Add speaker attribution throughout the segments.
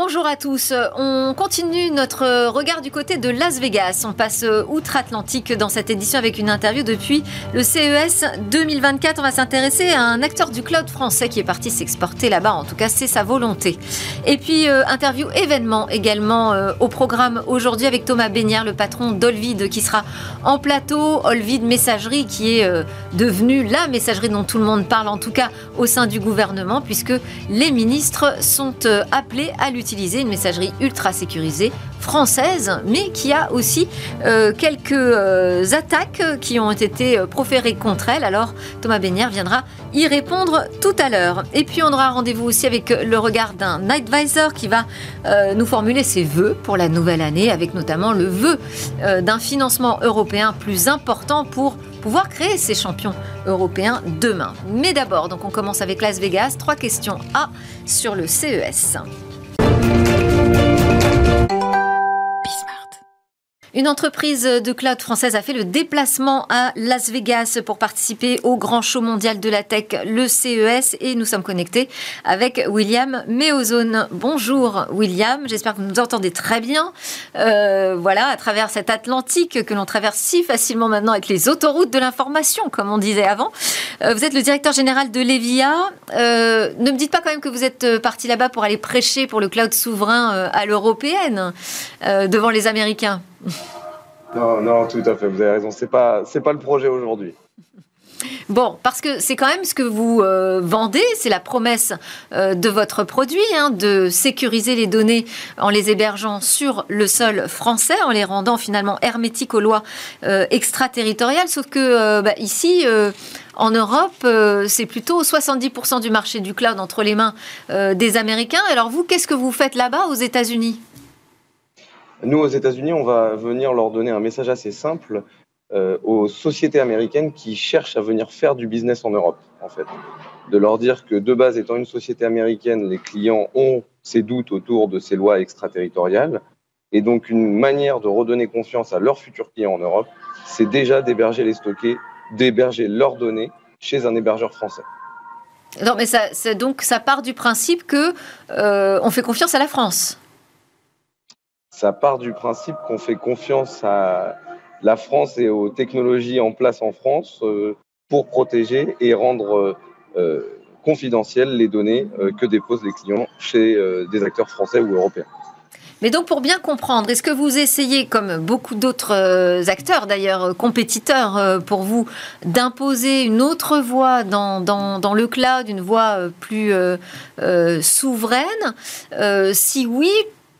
Speaker 1: bonjour à tous. On continue notre regard du côté de Las Vegas. On passe outre-Atlantique dans cette édition avec une interview depuis le CES 2024. On va s'intéresser à un acteur du cloud français qui est parti s'exporter là-bas. En tout cas, c'est sa volonté. Et puis, euh, interview événement également euh, au programme aujourd'hui avec Thomas Beignard, le patron d'Olvid, qui sera en plateau. Olvid Messagerie, qui est euh, devenue la messagerie dont tout le monde parle, en tout cas au sein du gouvernement, puisque les ministres sont appelés à l'utiliser, une messagerie ultra sécurisée française, mais qui a aussi euh, quelques euh, attaques qui ont été euh, proférées contre elle. Alors Thomas Bénière viendra y répondre tout à l'heure. Et puis on aura rendez-vous aussi avec le regard d'un advisor qui va nous formuler ses vœux pour la nouvelle année, avec notamment le vœu d'un financement européen plus important pour pouvoir créer ces champions européens demain. Mais d'abord, donc on commence avec Las Vegas. Trois questions A sur le CES. Une entreprise de cloud française a fait le déplacement à Las Vegas pour participer au grand show mondial de la tech, le CES, et nous sommes connectés avec William Meozone. Bonjour William, j'espère que vous nous entendez très bien. Euh, voilà, à travers cet Atlantique que l'on traverse si facilement maintenant avec les autoroutes de l'information, comme on disait avant. Euh, vous êtes le directeur général de Levia. Euh, ne me dites pas quand même que vous êtes parti là-bas pour aller prêcher pour le cloud souverain à l'européenne devant les Américains.
Speaker 2: Non, non, tout à fait. Vous avez raison. C'est pas, pas le projet aujourd'hui.
Speaker 1: Bon, parce que c'est quand même ce que vous euh, vendez, c'est la promesse euh, de votre produit, hein, de sécuriser les données en les hébergeant sur le sol français, en les rendant finalement hermétiques aux lois euh, extraterritoriales. Sauf que bah, ici, en Europe, c'est plutôt 70% du marché du cloud entre les mains des Américains. Alors vous, qu'est-ce que vous faites là-bas aux États-Unis?
Speaker 2: Nous, aux États-Unis, on va venir leur donner un message assez simple euh, aux sociétés américaines qui cherchent à venir faire du business en Europe, en fait. De leur dire que, de base, étant une société américaine, les clients ont ces doutes autour de ces lois extraterritoriales. Et donc, une manière de redonner confiance à leurs futurs clients en Europe, c'est déjà d'héberger les stocker, d'héberger leurs données chez un hébergeur français.
Speaker 1: Non, mais ça, donc ça part du principe que euh, fait confiance à la France
Speaker 2: ça part du principe qu'on fait confiance à la France et aux technologies en place en France euh, pour protéger et rendre euh, euh, confidentielles les données que déposent les clients chez des acteurs français ou européens.
Speaker 1: Mais donc pour bien comprendre, est-ce que vous essayez, comme beaucoup d'autres acteurs d'ailleurs, compétiteurs pour vous, d'imposer une autre voie dans, dans, le cloud, une voie plus souveraine? Si oui,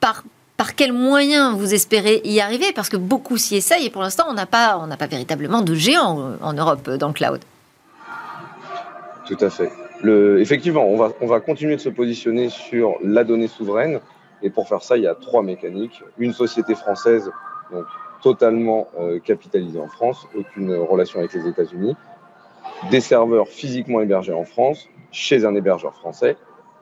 Speaker 1: par, par quels moyens vous espérez y arriver? Parce que beaucoup s'y essayent et pour l'instant, on n'a pas, véritablement de géant euh, en Europe euh, dans le cloud.
Speaker 2: Tout à fait. Effectivement, on va, on va continuer de se positionner sur la donnée souveraine. Et pour faire ça, il y a trois mécaniques. Une société française, donc totalement euh, capitalisée en France, aucune relation avec les États-Unis. Des serveurs physiquement hébergés en France, chez un hébergeur français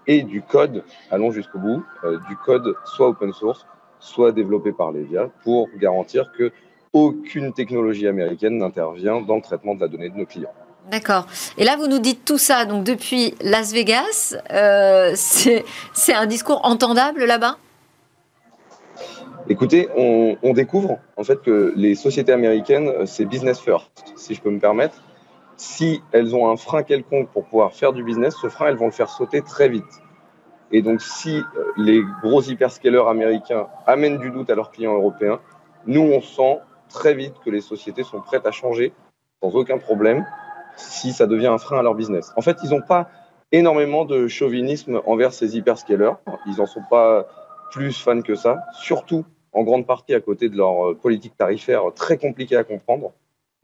Speaker 2: et du code, allons jusqu'au bout, euh, du code soit open source, soit développé par l'EVIA pour garantir que aucune technologie américaine n'intervient dans le traitement de la donnée de nos clients.
Speaker 1: D'accord. Et là, vous nous dites tout ça, donc depuis Las Vegas, euh, c'est un discours entendable là-bas?
Speaker 2: Écoutez, on, on, découvre en fait que les sociétés américaines, euh, c'est business first, si je peux me permettre si elles ont un frein quelconque pour pouvoir faire du business, ce frein, elles vont le faire sauter très vite. Et donc, si euh, les gros hyperscalers américains amènent du doute à leurs clients européens, nous, on sent très vite que les sociétés sont prêtes à changer sans aucun problème si ça devient un frein à leur business. En fait, ils n'ont pas énormément de chauvinisme envers ces hyperscalers. Ils n'en sont pas plus fans que ça, surtout en grande partie à côté de leur euh, politique tarifaire très compliquée à comprendre.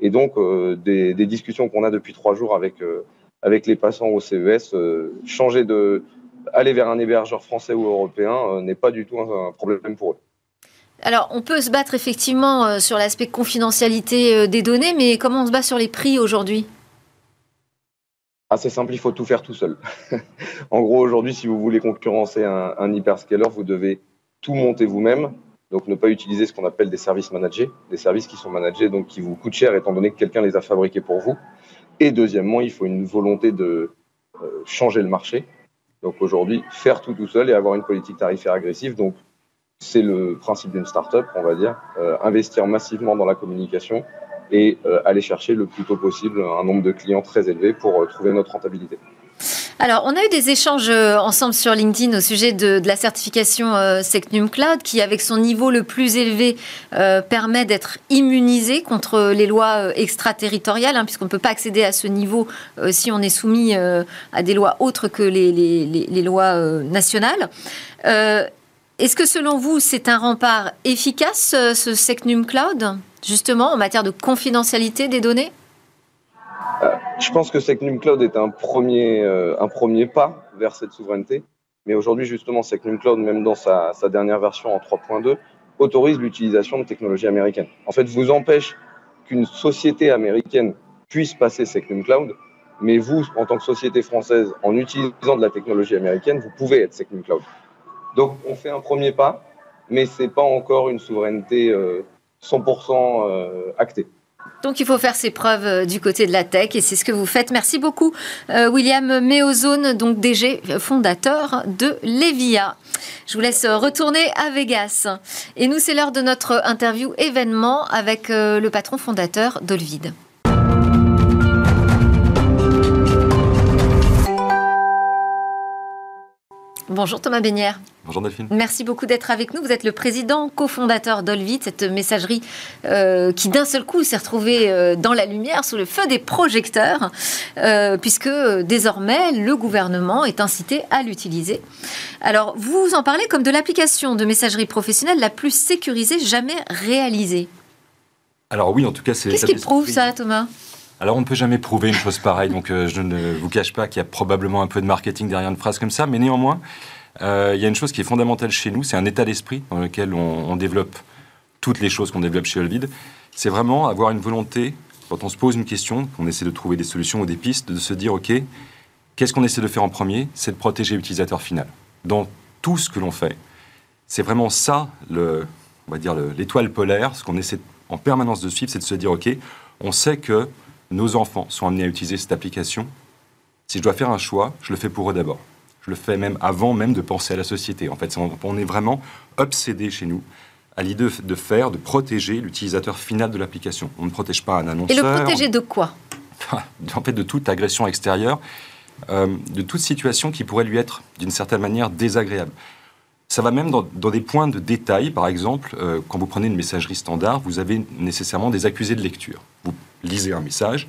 Speaker 2: Et donc, euh, des, discussions qu'on a depuis trois jours avec, euh, avec les passants au CES, euh, changer de aller vers un hébergeur français ou européen n'est pas du tout un, problème pour eux.
Speaker 1: Alors, on peut se battre effectivement sur l'aspect confidentialité des données, mais comment on se bat sur les prix aujourd'hui?
Speaker 2: Assez simple, il faut tout faire tout seul. en gros, aujourd'hui, si vous voulez concurrencer un, un hyperscaler, vous devez tout monter vous-même. Donc ne pas utiliser ce qu'on appelle des services managés, des services qui sont managés, donc qui vous coûtent cher étant donné que quelqu'un les a fabriqués pour vous. Et deuxièmement, il faut une volonté de euh, changer le marché. Donc aujourd'hui, faire tout tout seul et avoir une politique tarifaire agressive. Donc c'est le principe d'une start-up, on va dire. Euh, investir massivement dans la communication et euh, aller chercher le plus tôt possible un nombre de clients très élevé pour trouver notre rentabilité.
Speaker 1: Alors, on a eu des échanges euh, ensemble sur LinkedIn au sujet de, la certification euh, Secnum Cloud, qui, avec son niveau le plus élevé, euh, permet d'être immunisé contre les lois extraterritoriales, hein, puisqu'on ne peut pas accéder à ce niveau si on est soumis à des lois autres que les, lois nationales. Est-ce que, selon vous, c'est un rempart efficace, ce Secnum Cloud, justement, en matière de confidentialité des données?
Speaker 2: Je pense que Secnum Cloud est un premier, euh, un premier pas vers cette souveraineté. Mais aujourd'hui, justement, Secnum Cloud, même dans sa, dernière version en 3.2, autorise l'utilisation de technologies américaines. En fait, vous empêche qu'une société américaine puisse passer Secnum Cloud, mais vous, en tant que société française, en utilisant de la technologie américaine, vous pouvez être Secnum Cloud. Donc, on fait un premier pas, mais ce n'est pas encore une souveraineté 100% euh, euh, actée.
Speaker 1: Donc il faut faire ses preuves euh, du côté de la tech et c'est ce que vous faites. Merci beaucoup euh, William Meozone, donc DG fondateur de Levia. Je vous laisse retourner à Vegas. Et nous, c'est l'heure de notre interview événement avec euh, le patron fondateur d'Olvid. Bonjour Thomas Bénière.
Speaker 3: Bonjour Delphine.
Speaker 1: Merci beaucoup d'être avec nous. Vous êtes le président, cofondateur d'Olvit, cette messagerie euh, qui d'un seul coup s'est retrouvée euh, dans la lumière, sous le feu des projecteurs, euh, puisque désormais le gouvernement est incité à l'utiliser. Alors vous en parlez comme de l'application de messagerie professionnelle la plus sécurisée jamais réalisée.
Speaker 3: Alors oui, en tout cas c'est...
Speaker 1: Qu'est-ce qui prouve ça Thomas?
Speaker 3: Alors, on ne peut jamais prouver une chose pareille, donc euh, je ne vous cache pas qu'il y a probablement un peu de marketing derrière une phrase comme ça, mais néanmoins, euh, il y a une chose qui est fondamentale chez nous, c'est un état d'esprit dans lequel on, développe toutes les choses qu'on développe chez Olvid. C'est vraiment avoir une volonté, quand on se pose une question, qu'on essaie de trouver des solutions ou des pistes, de se dire, OK, qu'est-ce qu'on essaie de faire en premier? C'est de protéger l'utilisateur final. Dans tout ce que l'on fait, c'est vraiment ça, le, on va dire l'étoile polaire, ce qu'on essaie en permanence de suivre, c'est de se dire, OK, on sait que nos enfants sont amenés à utiliser cette application, si je dois faire un choix, je le fais pour eux d'abord. Je le fais même avant même de penser à la société. En fait, on est vraiment obsédé chez nous à l'idée de faire, de protéger l'utilisateur final de l'application. On ne protège pas un annonceur.
Speaker 1: Et le protéger de quoi?
Speaker 3: En fait, de toute agression extérieure, euh, de toute situation qui pourrait lui être, d'une certaine manière, désagréable. Ça va même dans, des points de détail. Par exemple, euh, quand vous prenez une messagerie standard, vous avez nécessairement des accusés de lecture. Vous lisez un message.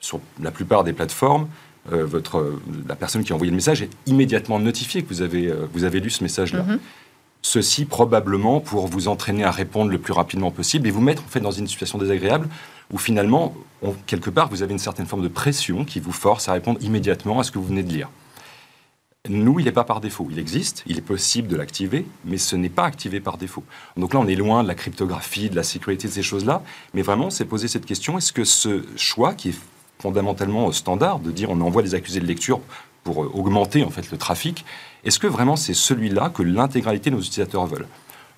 Speaker 3: Sur la plupart des plateformes, euh, votre, la personne qui a envoyé le message est immédiatement notifiée que vous avez, euh, vous avez lu ce message-là. Mm-hmm. Ceci probablement pour vous entraîner à répondre le plus rapidement possible et vous mettre en fait dans une situation désagréable où finalement, quelque part, vous avez une certaine forme de pression qui vous force à répondre immédiatement à ce que vous venez de lire. Nous, il n'est pas par défaut. Il existe, il est possible de l'activer, mais ce n'est pas activé par défaut. Donc là, on est loin de la cryptographie, de la sécurité de ces choses-là, mais vraiment, c'est poser cette question est-ce que ce choix, qui est fondamentalement standard, de dire on envoie des accusés de lecture pour euh, augmenter en fait le trafic, est-ce que vraiment c'est celui-là que l'intégralité de nos utilisateurs veulent?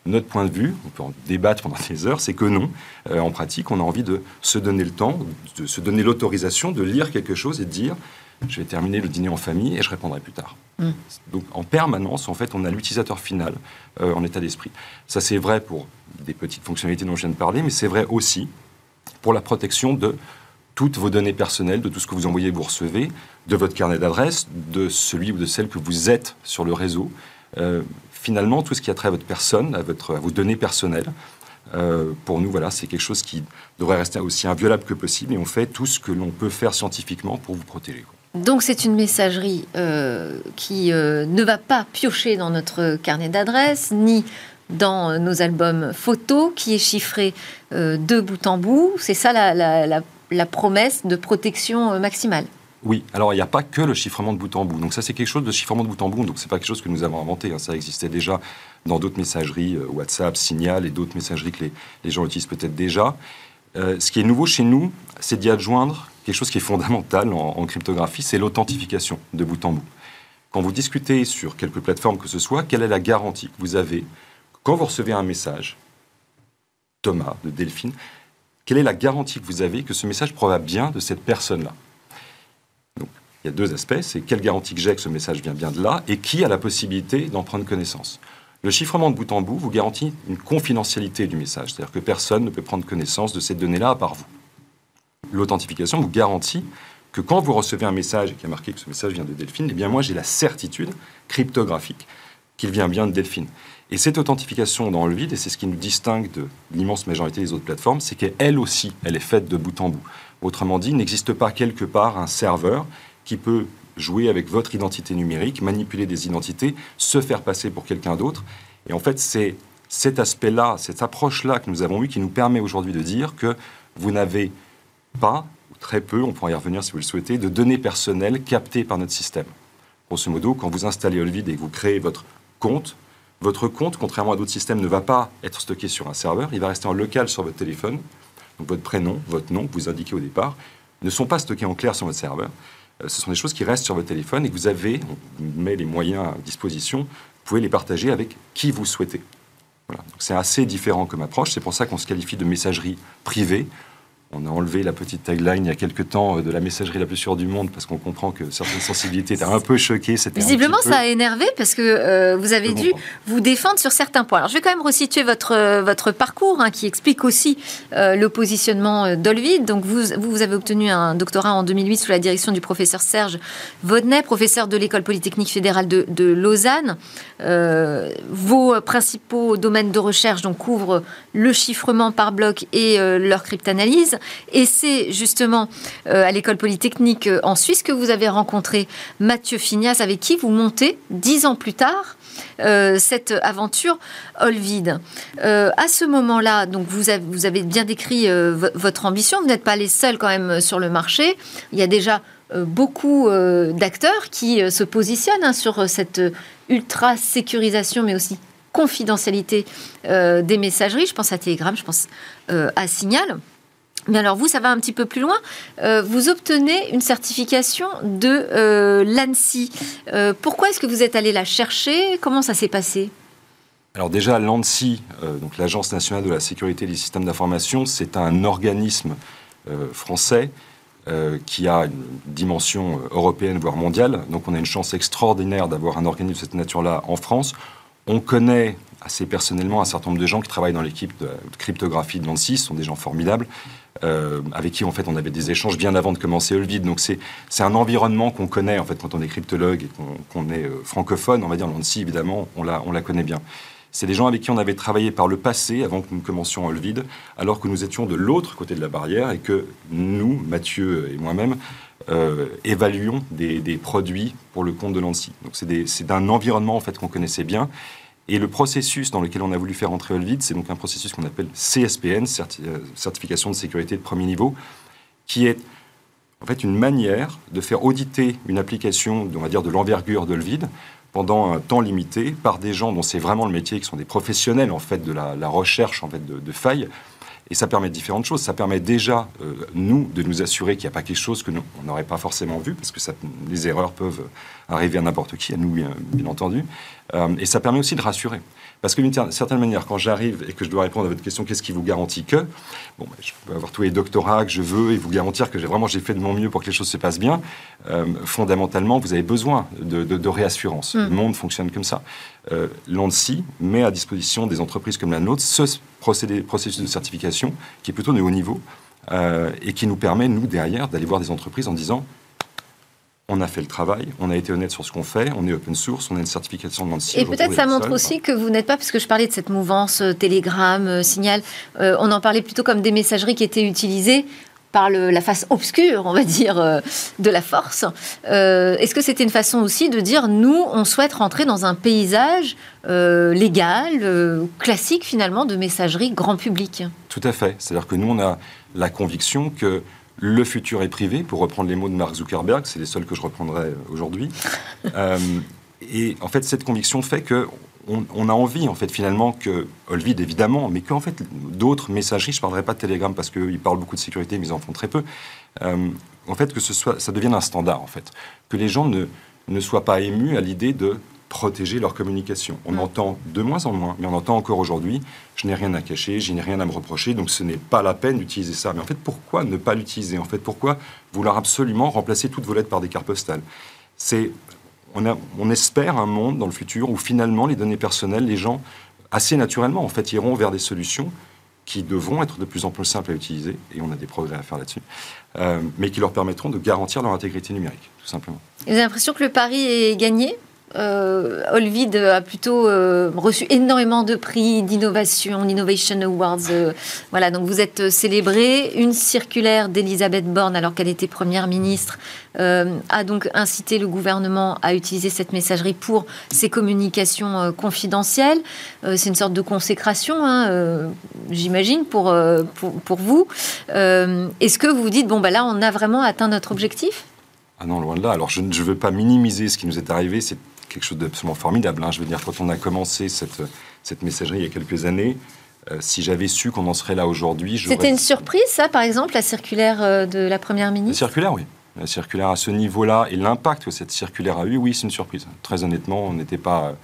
Speaker 3: Notre point de vue, on peut en débattre pendant des heures, c'est que non. Euh, en pratique, on a envie de se donner le temps, de se donner l'autorisation de lire quelque chose et de dire je vais terminer le dîner en famille et je répondrai plus tard. Mm. Donc en permanence, en fait, on a l'utilisateur final euh, en état d'esprit. Ça, c'est vrai pour des petites fonctionnalités dont je viens de parler, mais c'est vrai aussi pour la protection de toutes vos données personnelles, de tout ce que vous envoyez et vous recevez, de votre carnet d'adresse, de celui ou de celle que vous êtes sur le réseau. Euh, finalement, tout ce qui a trait à votre personne, à, votre, à vos données personnelles, euh, pour nous, voilà, c'est quelque chose qui devrait rester aussi inviolable que possible et on fait tout ce que l'on peut faire scientifiquement pour vous protéger.
Speaker 1: Donc c'est une messagerie euh, qui euh, ne va pas piocher dans notre carnet d'adresses, ni dans nos albums photos, qui est chiffré euh, de bout en bout. C'est ça la, promesse de protection maximale.
Speaker 3: Oui, alors il n'y a pas que le chiffrement de bout en bout. Donc ça c'est quelque chose de chiffrement de bout en bout. Donc c'est pas quelque chose que nous avons inventé. Hein. Ça existait déjà dans d'autres messageries, WhatsApp, Signal et d'autres messageries que les, les gens utilisent peut-être déjà. Ce qui est nouveau chez nous, c'est d'y adjoindre quelque chose qui est fondamental en, cryptographie, c'est l'authentification de bout en bout. Quand vous discutez sur quelque plateforme que ce soit, quelle est la garantie que vous avez quand vous recevez un message, Thomas de Delphine, quelle est la garantie que vous avez que ce message provient bien de cette personne-là il y a deux aspects. C'est quelle garantie que j'ai que ce message vient bien de là et qui a la possibilité d'en prendre connaissance. Le chiffrement de bout en bout vous garantit une confidentialité du message, c'est-à-dire que personne ne peut prendre connaissance de ces données-là à part vous. L'authentification vous garantit que quand vous recevez un message et qu'il y a marqué que ce message vient de Delphine, eh bien moi j'ai la certitude cryptographique qu'il vient bien de Delphine. Et cette authentification dans le vide, et c'est ce qui nous distingue de l'immense majorité des autres plateformes, c'est qu'elle aussi, elle est faite de bout en bout. Autrement dit, il n'existe pas quelque part un serveur qui peut jouer avec votre identité numérique, manipuler des identités, se faire passer pour quelqu'un d'autre. Et en fait, c'est cet aspect-là, cette approche-là que nous avons eue qui nous permet aujourd'hui de dire que vous n'avez pas, ou très peu, on pourra y revenir si vous le souhaitez, de données personnelles captées par notre système. Grosso modo, quand vous installez Olvid et que vous créez votre compte, votre compte, contrairement à d'autres systèmes, ne va pas être stocké sur un serveur, il va rester en local sur votre téléphone. Donc votre prénom, votre nom que vous indiquez au départ, ne sont pas stockés en clair sur votre serveur. Euh, ce sont des choses qui restent sur votre téléphone et que vous avez, on met les moyens à disposition, vous pouvez les partager avec qui vous souhaitez. C'est assez différent comme approche, c'est pour ça qu'on se qualifie de messagerie privée. On a enlevé la petite tagline il y a quelques temps euh, de la messagerie la plus sûre du monde parce qu'on comprend que certaines sensibilités étaient un peu choquées.
Speaker 1: Visiblement, ça a énervé parce que euh, vous avez dû vous défendre sur certains points. Alors, je vais quand même resituer votre, euh, votre parcours hein, qui explique aussi le positionnement d'Olvid. Donc, vous, vous, avez obtenu un doctorat en 2008 sous la direction du professeur Serge Vodnet, professeur de l'École polytechnique fédérale de, de Lausanne. vos principaux domaines de recherche donc, couvrent le chiffrement par bloc et leur cryptanalyse. Et c'est justement euh, à l'école polytechnique euh, en Suisse que vous avez rencontré Mathieu Fignas, avec qui vous montez dix ans plus tard euh, cette aventure Olvid. à ce moment-là, donc vous avez, vous avez bien décrit votre ambition. Vous n'êtes pas les seuls quand même sur le marché. Il y a déjà beaucoup d'acteurs qui se positionnent hein, sur cette ultra sécurisation, mais aussi confidentialité des messageries. Je pense à Telegram, je pense à Signal. Mais alors vous, ça va un petit peu plus loin. Euh, vous obtenez une certification de euh, l'ANSI. Euh, pourquoi est-ce que vous êtes allé la chercher? Comment ça s'est passé?
Speaker 3: Alors déjà, l'ANSI, donc l'Agence nationale de la sécurité des systèmes d'information, c'est un organisme français qui a une dimension européenne, voire mondiale. Donc on a une chance extraordinaire d'avoir un organisme de cette nature-là en France. On connaît assez personnellement un certain nombre de gens qui travaillent dans l'équipe de, cryptographie de l'ANSI, ce sont des gens formidables. Euh, avec qui en fait on avait des échanges bien avant de commencer Olvid. Donc c'est un environnement qu'on connaît en fait quand on est cryptologue et qu'on est euh, francophone, on va dire l'ANSI évidemment, on la, on la connaît bien. C'est des gens avec qui on avait travaillé par le passé avant que nous commencions Olvid, alors que nous étions de l'autre côté de la barrière et que nous, Mathieu et moi-même, euh, évaluions des, des, produits pour le compte de l'ANSI. Donc c'est d'un environnement en fait qu'on connaissait bien et le processus dans lequel on a voulu faire entrer Olvid, c'est donc un processus qu'on appelle CSPN, euh, certification de sécurité de premier niveau, qui est en fait une manière de faire auditer une application, on va dire, de l'envergure d'Olvid pendant un temps limité par des gens dont c'est vraiment le métier, qui sont des professionnels en fait de la, recherche en fait de failles, et ça permet différentes choses. Ça permet déjà, euh, nous, de nous assurer qu'il n'y a pas quelque chose que nous, on n'aurait pas forcément vu, parce que ça, les erreurs peuvent arriver à n'importe qui, à nous, bien, entendu. Euh, et ça permet aussi de rassurer. Parce que d'une certaine manière, quand j'arrive et que je dois répondre à votre question, qu'est-ce qui vous garantit que Bon, ben, je peux avoir tous les doctorats que je veux et vous garantir que j'ai vraiment j'ai fait de mon mieux pour que les choses se passent bien. Euh, fondamentalement, vous avez besoin de, réassurance. Mm. Le monde fonctionne comme ça. Euh, L'ANSI met à disposition des entreprises comme la nôtre ce procédé, processus de certification qui est plutôt de haut niveau euh, et qui nous permet, nous, derrière, d'aller voir des entreprises en disant on a fait le travail, on a été honnête sur ce qu'on fait, on est open source, on a une certification de l'ANSI.
Speaker 1: Et peut-être ça montre aussi que vous n'êtes pas, parce que je parlais de cette mouvance euh, Telegram, euh, Signal, euh, on en parlait plutôt comme des messageries qui étaient utilisées par la face obscure, on va dire, de la force. Est-ce que c'était une façon aussi de dire, nous, on souhaite rentrer dans un paysage légal, classique finalement, de messagerie grand public?
Speaker 3: Tout à fait. C'est-à-dire que nous, on a la conviction que le futur est privé, pour reprendre les mots de Mark Zuckerberg, c'est les seuls que je reprendrai euh, aujourd'hui. Euh, et en fait, cette conviction fait que on, a envie, en fait, finalement, que Olvid, évidemment, mais qu'en fait, d'autres messageries, je ne parlerai pas de Telegram parce qu'ils parlent beaucoup de sécurité, mais ils en font très peu, euh, en fait, que ce soit, ça devienne un standard, en fait. Que les gens ne, ne soient pas émus à l'idée de protéger leur communication. On entend de moins en moins, mais on entend encore aujourd'hui, je n'ai rien à cacher, je n'ai rien à me reprocher, donc ce n'est pas la peine d'utiliser ça. Mais en fait, pourquoi ne pas l'utiliser? En fait, pourquoi vouloir absolument remplacer toutes vos lettres par des cartes postales? C'est on, espère un monde dans le futur où finalement les données personnelles, les gens assez naturellement en fait iront vers des solutions qui devront être de plus en plus simples à utiliser, et on a des progrès à faire là-dessus, euh, mais qui leur permettront de garantir leur intégrité numérique, tout simplement.
Speaker 1: Vous avez l'impression que le pari est gagné? Euh, Olvid a plutôt euh, reçu énormément de prix d'innovation, Innovation Awards. Euh, voilà, donc vous êtes célébré. Une circulaire d'Elisabeth Borne, alors qu'elle était première ministre, a donc incité le gouvernement à utiliser cette messagerie pour ses communications confidentielles. C'est une sorte de consécration, hein, j'imagine, pour, pour, vous. Est-ce que vous vous dites, bon, bah là, on a vraiment atteint notre objectif?
Speaker 3: Ah non, loin de là. Alors, je ne veux pas minimiser ce qui nous est arrivé. C'est quelque chose d'absolument formidable. Hein. Je veux dire, quand on a commencé cette, cette messagerie il y a quelques années, euh, si j'avais su qu'on en serait là aujourd'hui,
Speaker 1: C'était une surprise, ça, par exemple, la circulaire euh, de la Première ministre?
Speaker 3: La circulaire, oui. La circulaire à ce niveau-là et l'impact que cette circulaire a eu, oui, c'est une surprise. Très honnêtement, on n'était pas...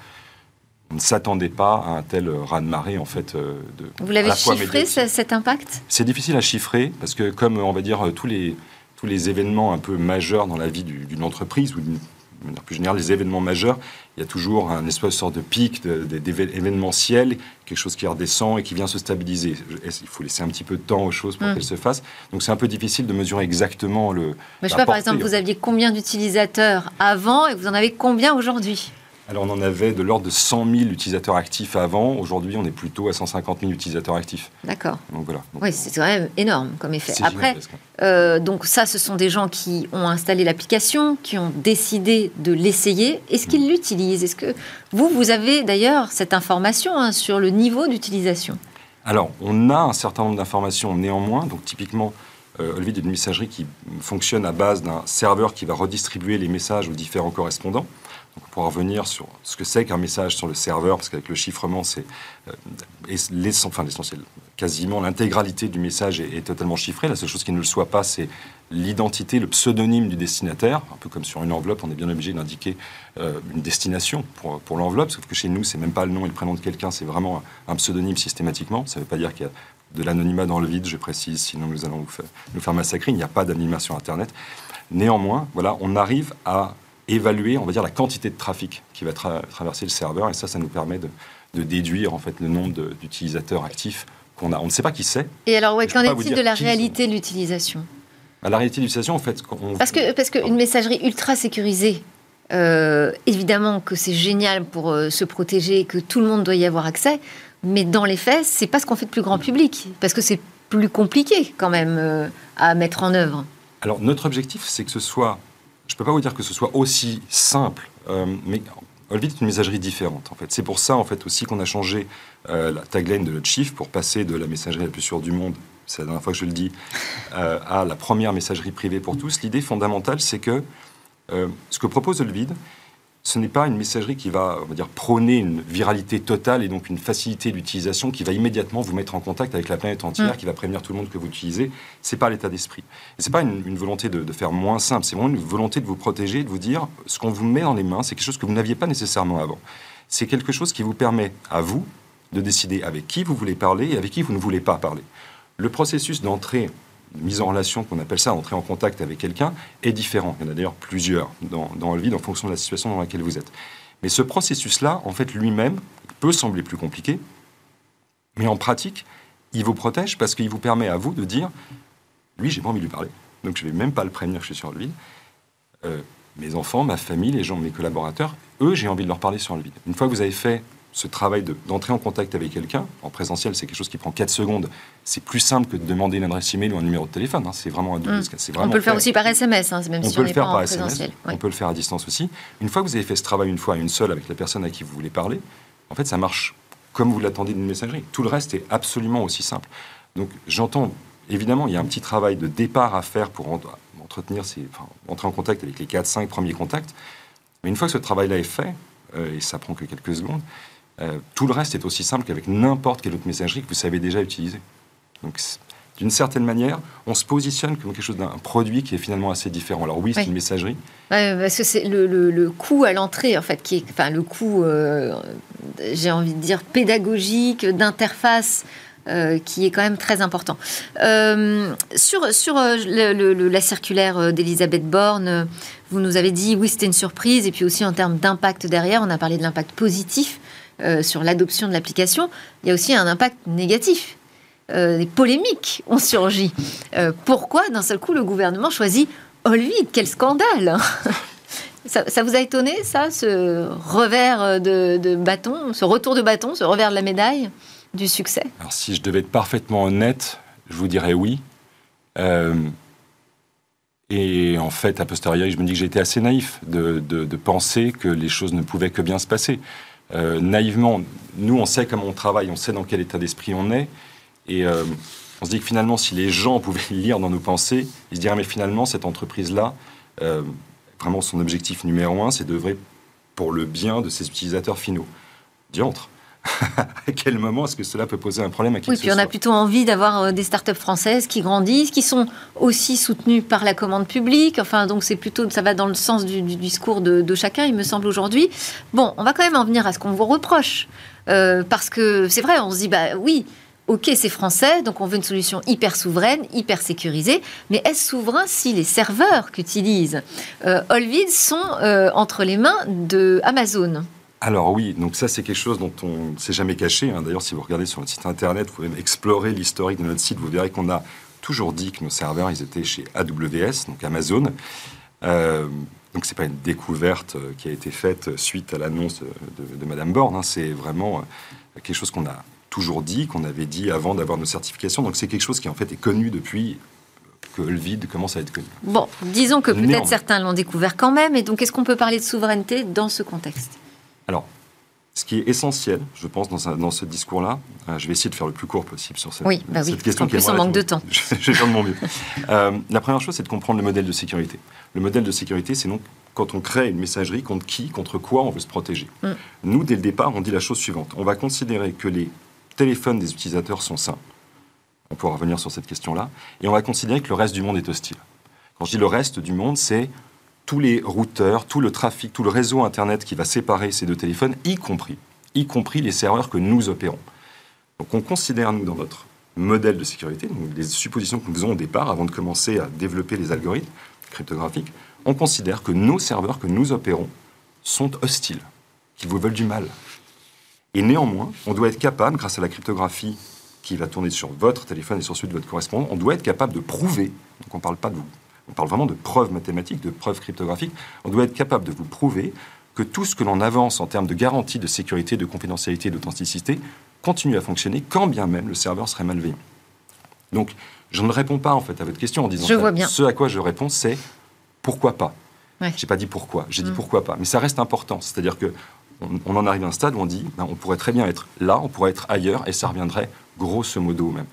Speaker 3: On ne s'attendait pas à un tel raz-de-marée, en fait. Euh, de,
Speaker 1: Vous l'avez chiffré, cet impact?
Speaker 3: C'est difficile à chiffrer, parce que comme, on va dire, tous les, tous les événements un peu majeurs dans la vie d'une entreprise ou d'une de manière plus générale, les événements majeurs, il y a toujours un espèce de sorte de pic d'événementiel, quelque chose qui redescend et qui vient se stabiliser. Il faut laisser un petit peu de temps aux choses pour mm. qu'elles se fassent. Donc c'est un peu difficile de mesurer exactement le.
Speaker 1: Mais je sais pas, par exemple, vous aviez combien d'utilisateurs avant et vous en avez combien aujourd'hui?
Speaker 3: Alors on en avait de l'ordre de 100 000 utilisateurs actifs avant. Aujourd'hui, on est plutôt à 150 000 utilisateurs actifs.
Speaker 1: D'accord. Donc voilà. oui, c'est quand même énorme comme effet. Après, euh, donc ça, ce sont des gens qui ont installé l'application, qui ont décidé de l'essayer. Est-ce qu'ils mm. l'utilisent? Est-ce que vous, vous avez d'ailleurs cette information hein, sur le niveau d'utilisation?
Speaker 3: Alors, on a un certain nombre d'informations néanmoins. Donc typiquement, euh, Olvid est une messagerie qui fonctionne à base d'un serveur qui va redistribuer les messages aux différents correspondants pour revenir sur ce que c'est qu'un message sur le serveur, parce qu'avec le chiffrement, c'est euh, l'essentiel. Quasiment l'intégralité du message est, totalement chiffré. La seule chose qui ne le soit pas, c'est l'identité, le pseudonyme du destinataire. Un peu comme sur une enveloppe, on est bien obligé d'indiquer euh, une destination pour, pour l'enveloppe, sauf que chez nous, c'est même pas le nom et le prénom de quelqu'un, c'est vraiment un, pseudonyme systématiquement. Ça ne veut pas dire qu'il y a de l'anonymat dans le vide, je précise, sinon nous allons faire, nous faire massacrer. Il n'y a pas d'animation Internet. Néanmoins, voilà, on arrive à évaluer, on va dire, la quantité de trafic qui va traverser le serveur. Et ça, ça nous permet de, déduire en fait le nombre d'utilisateurs actifs qu'on a. On ne sait pas qui c'est.
Speaker 1: Et alors, qu'en est-il de la réalité de l'utilisation?
Speaker 3: Bah, La réalité de l'utilisation, en fait,
Speaker 1: parce que parce qu'une messagerie ultra sécurisée. Euh, évidemment que c'est génial pour euh, se protéger, que tout le monde doit y avoir accès, mais dans les faits, c'est pas ce qu'on fait de plus grand public, parce que c'est plus compliqué quand même euh, à mettre en œuvre.
Speaker 3: Alors notre objectif, c'est que ce soit je ne peux pas vous dire que ce soit aussi simple, euh, mais Olvid est une messagerie différente. En fait, c'est pour ça en fait aussi qu'on a changé euh, la tagline de notre chiffre pour passer de la messagerie la plus sûre du monde, c'est la dernière fois que je le dis, euh, à la première messagerie privée pour tous. L'idée fondamentale, c'est que ce que propose Olvid, ce n'est pas une messagerie qui va, on va dire, prôner une viralité totale et donc une facilité d'utilisation qui va immédiatement vous mettre en contact avec la planète entière, mm. qui va prévenir tout le monde que vous utilisez. C'est pas l'état d'esprit. Et c'est pas une, volonté de, faire moins simple. C'est vraiment une volonté de vous protéger, de vous dire ce qu'on vous met dans les mains, c'est quelque chose que vous n'aviez pas nécessairement avant. C'est quelque chose qui vous permet à vous de décider avec qui vous voulez parler et avec qui vous ne voulez pas parler. Le processus d'entrée mise en relation, qu'on appelle ça entrer en contact avec quelqu'un, est différent. Il y en a d'ailleurs plusieurs dans, dans le vide en fonction de la situation dans laquelle vous êtes. Mais ce processus-là, en fait, lui-même, peut sembler plus compliqué, mais en pratique, il vous protège parce qu'il vous permet à vous de dire lui, j'ai pas envie de lui parler, donc je vais même pas le prévenir je suis sur le vide. Euh, mes enfants, ma famille, les gens, mes collaborateurs, eux, j'ai envie de leur parler sur le vide. Une fois que vous avez fait ce travail d'entrer en contact avec quelqu'un, en présentiel, c'est quelque chose qui prend 4 secondes. C'est plus simple que de demander une adresse email ou un numéro de téléphone. Hein. C'est vraiment un double.
Speaker 1: Mmh. on peut le faire aussi par SMS, hein, même
Speaker 3: on
Speaker 1: si
Speaker 3: peut on le faire par SMS. On peut le faire à distance aussi. Une fois que vous avez fait ce travail une fois, une seule, avec la personne à qui vous voulez parler, en fait, ça marche comme vous l'attendez d'une messagerie. Tout le reste est absolument aussi simple. Donc, j'entends, évidemment, il y a un petit travail de départ à faire pour entretenir, ces, entrer en contact avec les 4-5 premiers contacts. Mais une fois que ce travail-là est fait, euh, et ça prend que quelques secondes, euh, tout le reste est aussi simple qu'avec n'importe quelle autre messagerie que vous savez déjà utiliser. Donc, d'une certaine manière, on se positionne comme quelque chose d'un produit qui est finalement assez différent. Alors oui, c'est une messagerie.
Speaker 1: parce que c'est le, coût à l'entrée, en fait, qui est, enfin, le coût, euh, j'ai envie de dire, pédagogique, d'interface. Euh, qui est quand même très important. Euh, sur sur la circulaire d'Elisabeth Borne, vous nous avez dit oui c'était une surprise et puis aussi en termes d'impact derrière, on a parlé de l'impact positif sur l'adoption de l'application. Il y a aussi un impact négatif euh, des polémiques ont surgi. Euh, pourquoi d'un seul coup le gouvernement choisit Olvid? Quel scandale ça, vous a étonné, ça, ce revers de, bâton, ce retour de bâton, ce revers de la médaille du succès?
Speaker 3: Alors, si je devais être parfaitement honnête, je vous dirais oui. Euh, et en fait, a posteriori, je me dis que été assez naïf de, penser que les choses ne pouvaient que bien se passer. Naïvement, nous, on sait comment on travaille, on sait dans quel état d'esprit on est. Et euh, on se dit que finalement, si les gens pouvaient lire dans nos pensées, ils se diraient, mais finalement, cette entreprise-là, euh, vraiment son objectif numéro un, c'est d'œuvrer pour le bien de ses utilisateurs finaux. Diantre à quel moment est-ce que cela peut poser un problème à qui
Speaker 1: Oui, puis on a plutôt envie d'avoir euh, des startups françaises qui grandissent, qui sont aussi soutenues par la commande publique. Enfin, donc c'est plutôt, ça va dans le sens du, discours de, chacun, il me semble aujourd'hui. Bon, on va quand même en venir à ce qu'on vous reproche, parce que c'est vrai, on se dit, bah oui, ok, c'est français, donc on veut une solution hyper souveraine, hyper sécurisée, mais est-ce souverain si les serveurs qu'utilise euh, Olvid sont euh, entre les mains de Amazon?
Speaker 3: Alors oui, donc ça c'est quelque chose dont on ne s'est jamais caché. Hein. D'ailleurs, si vous regardez sur notre site internet, vous pouvez explorer l'historique de notre site, vous verrez qu'on a toujours dit que nos serveurs, ils étaient chez AWS, donc Amazon. Euh, donc c'est pas une découverte euh, qui a été faite suite à l'annonce de, de, Madame Borne. Hein. C'est vraiment quelque chose qu'on a toujours dit, qu'on avait dit avant d'avoir nos certifications. Donc c'est quelque chose qui en fait est connu depuis que le vide commence à être connu.
Speaker 1: Bon, disons que peut-être certains l'ont découvert quand même. Et donc est-ce qu'on peut parler de souveraineté dans ce contexte?
Speaker 3: Alors, ce qui est essentiel, je pense, dans, dans ce discours-là, euh, je vais essayer de faire le plus court possible sur cette,
Speaker 1: oui, bah oui,
Speaker 3: cette question.
Speaker 1: En plus, on manque de temps.
Speaker 3: je vais faire de mon mieux. Euh, la première chose, c'est de comprendre le modèle de sécurité. Le modèle de sécurité, c'est donc quand on crée une messagerie, contre qui, contre quoi on veut se protéger. Mm. Nous, dès le départ, on dit la chose suivante. On va considérer que les téléphones des utilisateurs sont sains. On pourra revenir sur cette question-là. Et on va considérer que le reste du monde est hostile. Quand je dis le reste du monde, c'est tous les routeurs, tout le trafic, tout le réseau Internet qui va séparer ces deux téléphones, y compris, y compris les serveurs que nous opérons. Donc on considère, nous, dans notre modèle de sécurité, les suppositions que nous faisons au départ, avant de commencer à développer les algorithmes cryptographiques, on considère que nos serveurs que nous opérons sont hostiles, qu'ils vous veulent du mal. Et néanmoins, on doit être capable, grâce à la cryptographie qui va tourner sur votre téléphone et sur celui de votre correspondant, on doit être capable de prouver, donc on parle pas de vous, on parle vraiment de preuves mathématiques, de preuves cryptographiques, on doit être capable de vous prouver que tout ce que l'on avance en termes de garantie de sécurité, de confidentialité d'authenticité continue à fonctionner, quand bien même le serveur serait malveillant. Donc, je ne réponds pas en fait à votre question en disant
Speaker 1: je vois bien.
Speaker 3: ce à quoi je réponds, c'est pourquoi pas. Ouais. J'ai pas dit pourquoi, j'ai dit mm. pourquoi pas. Mais ça reste important. C'est-à-dire que on, en arrive à un stade où on dit ben, on pourrait très bien être là, on pourrait être ailleurs, et ça reviendrait grosso modo même.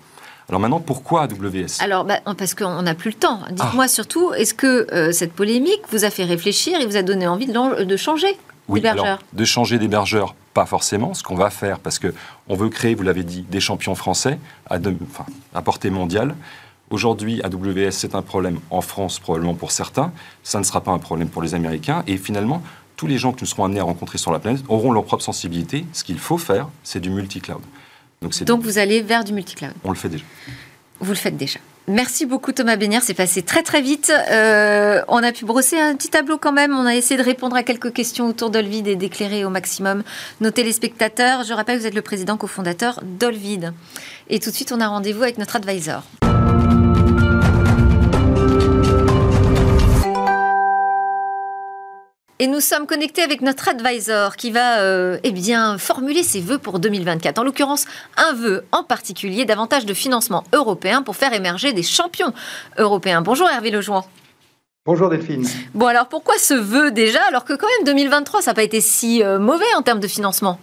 Speaker 3: Alors maintenant, pourquoi AWS
Speaker 1: Alors, bah, parce qu'on n'a plus le temps. Dites-moi ah. surtout, est-ce que euh, cette polémique vous a fait réfléchir et vous a donné envie de, changer
Speaker 3: oui, d'hébergeur? De changer d'hébergeur, pas forcément. Ce qu'on va faire, parce qu'on veut créer, vous l'avez dit, des champions français à, à portée mondiale. Aujourd'hui, AWS, c'est un problème en France, probablement pour certains. Ça ne sera pas un problème pour les Américains. Et finalement, tous les gens que nous serons amenés à rencontrer sur la planète auront leur propre sensibilité. Ce qu'il faut faire, c'est du multi-cloud.
Speaker 1: Donc, Donc vous allez vers du multi-cloud
Speaker 3: On le fait déjà.
Speaker 1: Vous le faites déjà. Merci beaucoup Thomas Bénière, c'est passé très très vite. Euh, on a pu brosser un petit tableau quand même, on a essayé de répondre à quelques questions autour d'Olvid et d'éclairer au maximum nos téléspectateurs. Je rappelle que vous êtes le président cofondateur d'Olvid. Et tout de suite, on a rendez-vous avec notre advisor. Et nous sommes connectés avec notre advisor qui va euh, eh bien, formuler ses vœux pour 2024. En l'occurrence, un vœu en particulier, davantage de financement européen pour faire émerger des champions européens. Bonjour Hervé Lejoin.
Speaker 4: Bonjour Delphine.
Speaker 1: Bon alors pourquoi ce vœu déjà alors que quand même 2023 ça n'a pas été si euh, mauvais en termes de financement?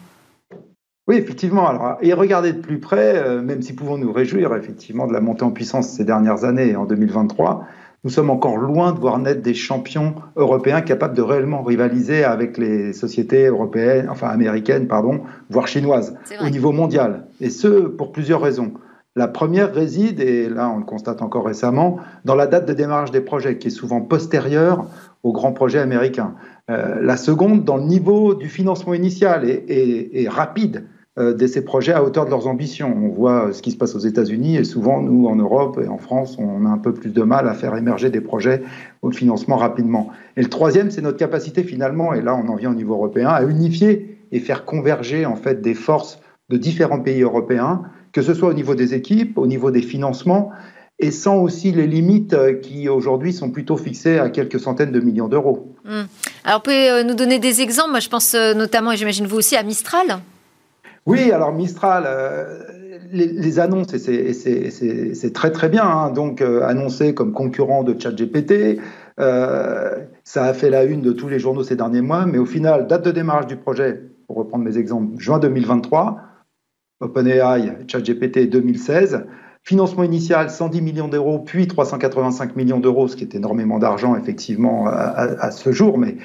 Speaker 4: Oui, effectivement. Alors, et regardez de plus près, euh, même si pouvons nous réjouir effectivement de la montée en puissance ces dernières années en 2023, nous sommes encore loin de voir naître des champions européens capables de réellement rivaliser avec les sociétés européennes, enfin américaines, pardon, voire chinoises, au niveau mondial. Et ce, pour plusieurs raisons. La première réside, et là on le constate encore récemment, dans la date de démarrage des projets, qui est souvent postérieure aux grands projets américains. Euh, la seconde, dans le niveau du financement initial et, rapide de ces projets à hauteur de leurs ambitions. On voit ce qui se passe aux États-Unis et souvent, nous, en Europe et en France, on a un peu plus de mal à faire émerger des projets au financement rapidement. Et le troisième, c'est notre capacité finalement, et là on en vient au niveau européen, à unifier et faire converger en fait des forces de différents pays européens que ce soit au niveau des équipes, au niveau des financements, et sans aussi les limites euh, qui aujourd'hui sont plutôt fixées à quelques centaines de millions d'euros.
Speaker 1: Hmm. Alors, vous euh, nous donner des exemples Moi, je pense euh, notamment, et j'imagine vous aussi, à Mistral.
Speaker 4: Oui, alors Mistral, les, annonces, et c'est très très bien, hein. donc annoncé comme concurrent de ChatGPT, ça a fait la une de tous les journaux ces derniers mois, mais au final, date de démarrage du projet, pour reprendre mes exemples, juin 2023, OpenAI, ChatGPT 2016. Financement initial 110 millions d'euros, puis 385 millions d'euros, ce qui est énormément d'argent effectivement à, ce jour, mais,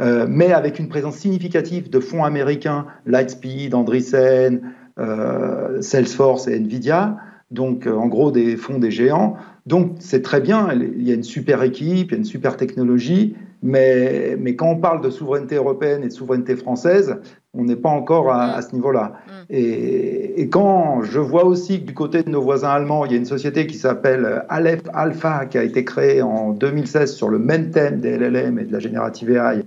Speaker 4: euh, mais avec une présence significative de fonds américains, Lightspeed, Andreessen, euh, Salesforce et Nvidia, donc euh, en gros des fonds des géants. Donc c'est très bien, il y a une super équipe, il y a une super technologie, mais, mais quand on parle de souveraineté européenne et de souveraineté française, on n'est pas encore à, mm. ce niveau-là. Mm. Et, quand je vois aussi que du côté de nos voisins allemands, il y a une société qui s'appelle Aleph Alpha, qui a été créée en 2016 sur le même thème des LLM et de la générative AI,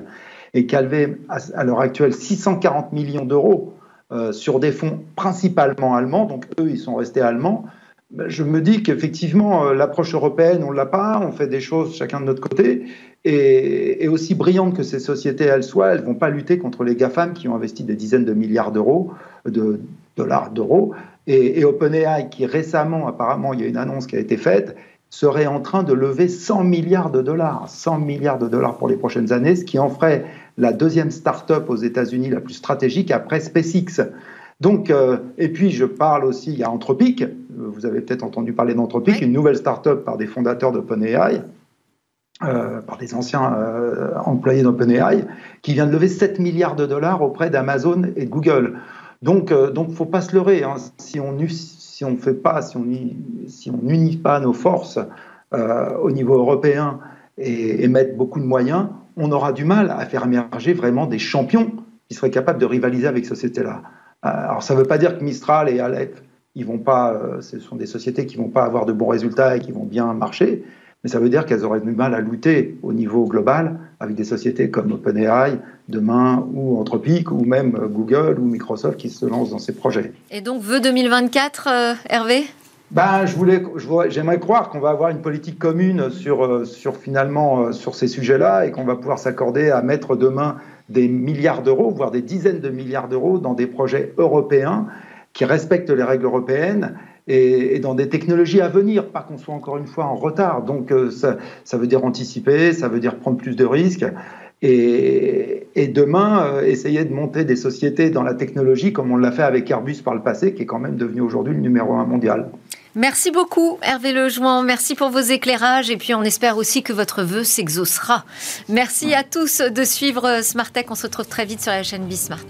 Speaker 4: et qui a levé à, l'heure actuelle 640 millions d'euros euh, sur des fonds principalement allemands, donc eux, ils sont restés allemands. Ben, je me dis qu'effectivement, euh, l'approche européenne, on ne l'a pas, on fait des choses chacun de notre côté, et, aussi brillantes que ces sociétés elles soient, elles ne vont pas lutter contre les GAFAM qui ont investi des dizaines de milliards d'euros, de dollars d'euros, et, et OpenAI qui récemment, apparemment, il y a une annonce qui a été faite, serait en train de lever 100 milliards de dollars, 100 milliards de dollars pour les prochaines années, ce qui en ferait la deuxième start-up aux États-Unis la plus stratégique après SpaceX. Donc, euh, et puis je parle aussi, il y a Anthropic, vous avez peut-être entendu parler d'Anthropic, une nouvelle start-up par des fondateurs d'OpenAI, euh, par des anciens euh, employés d'OpenAI, qui vient de lever 7 milliards de dollars auprès d'Amazon et de Google. Donc, il ne faut pas se leurrer. Hein. Si on si fait pas, si on si on n'unit pas nos forces au niveau européen et, et beaucoup de moyens, on aura du mal à faire émerger vraiment des champions qui seraient capables de rivaliser avec ce société-là. Euh, alors ça ne veut pas dire que Mistral et Alep, ils vont pas, euh, ce sont des sociétés qui vont pas avoir de bons résultats et qui vont bien marcher, mais ça veut dire qu'elles auraient du mal à lutter au niveau global avec des sociétés comme OpenAI demain ou Anthropic ou même Google ou Microsoft qui se lancent dans ces projets.
Speaker 1: Et donc, vœux 2024, euh, Hervé?
Speaker 4: Ben, je voulais, j'aimerais croire qu'on va avoir une politique commune sur, sur finalement sur ces sujets-là et qu'on va pouvoir s'accorder à mettre demain des milliards d'euros, voire des dizaines de milliards d'euros dans des projets européens qui respectent les règles européennes et, dans des technologies à venir, pas qu'on soit encore une fois en retard. Donc euh, ça, ça, veut dire anticiper, ça veut dire prendre plus de risques. Et, demain, euh, essayer de monter des sociétés dans la technologie comme on l'a fait avec Airbus par le passé, qui est quand même devenu aujourd'hui le numéro un mondial.
Speaker 1: Merci beaucoup Hervé Lejouan, merci pour vos éclairages et puis on espère aussi que votre vœu s'exaucera. Merci à tous de suivre Smart Tech, on se retrouve très vite sur la chaîne Bismart.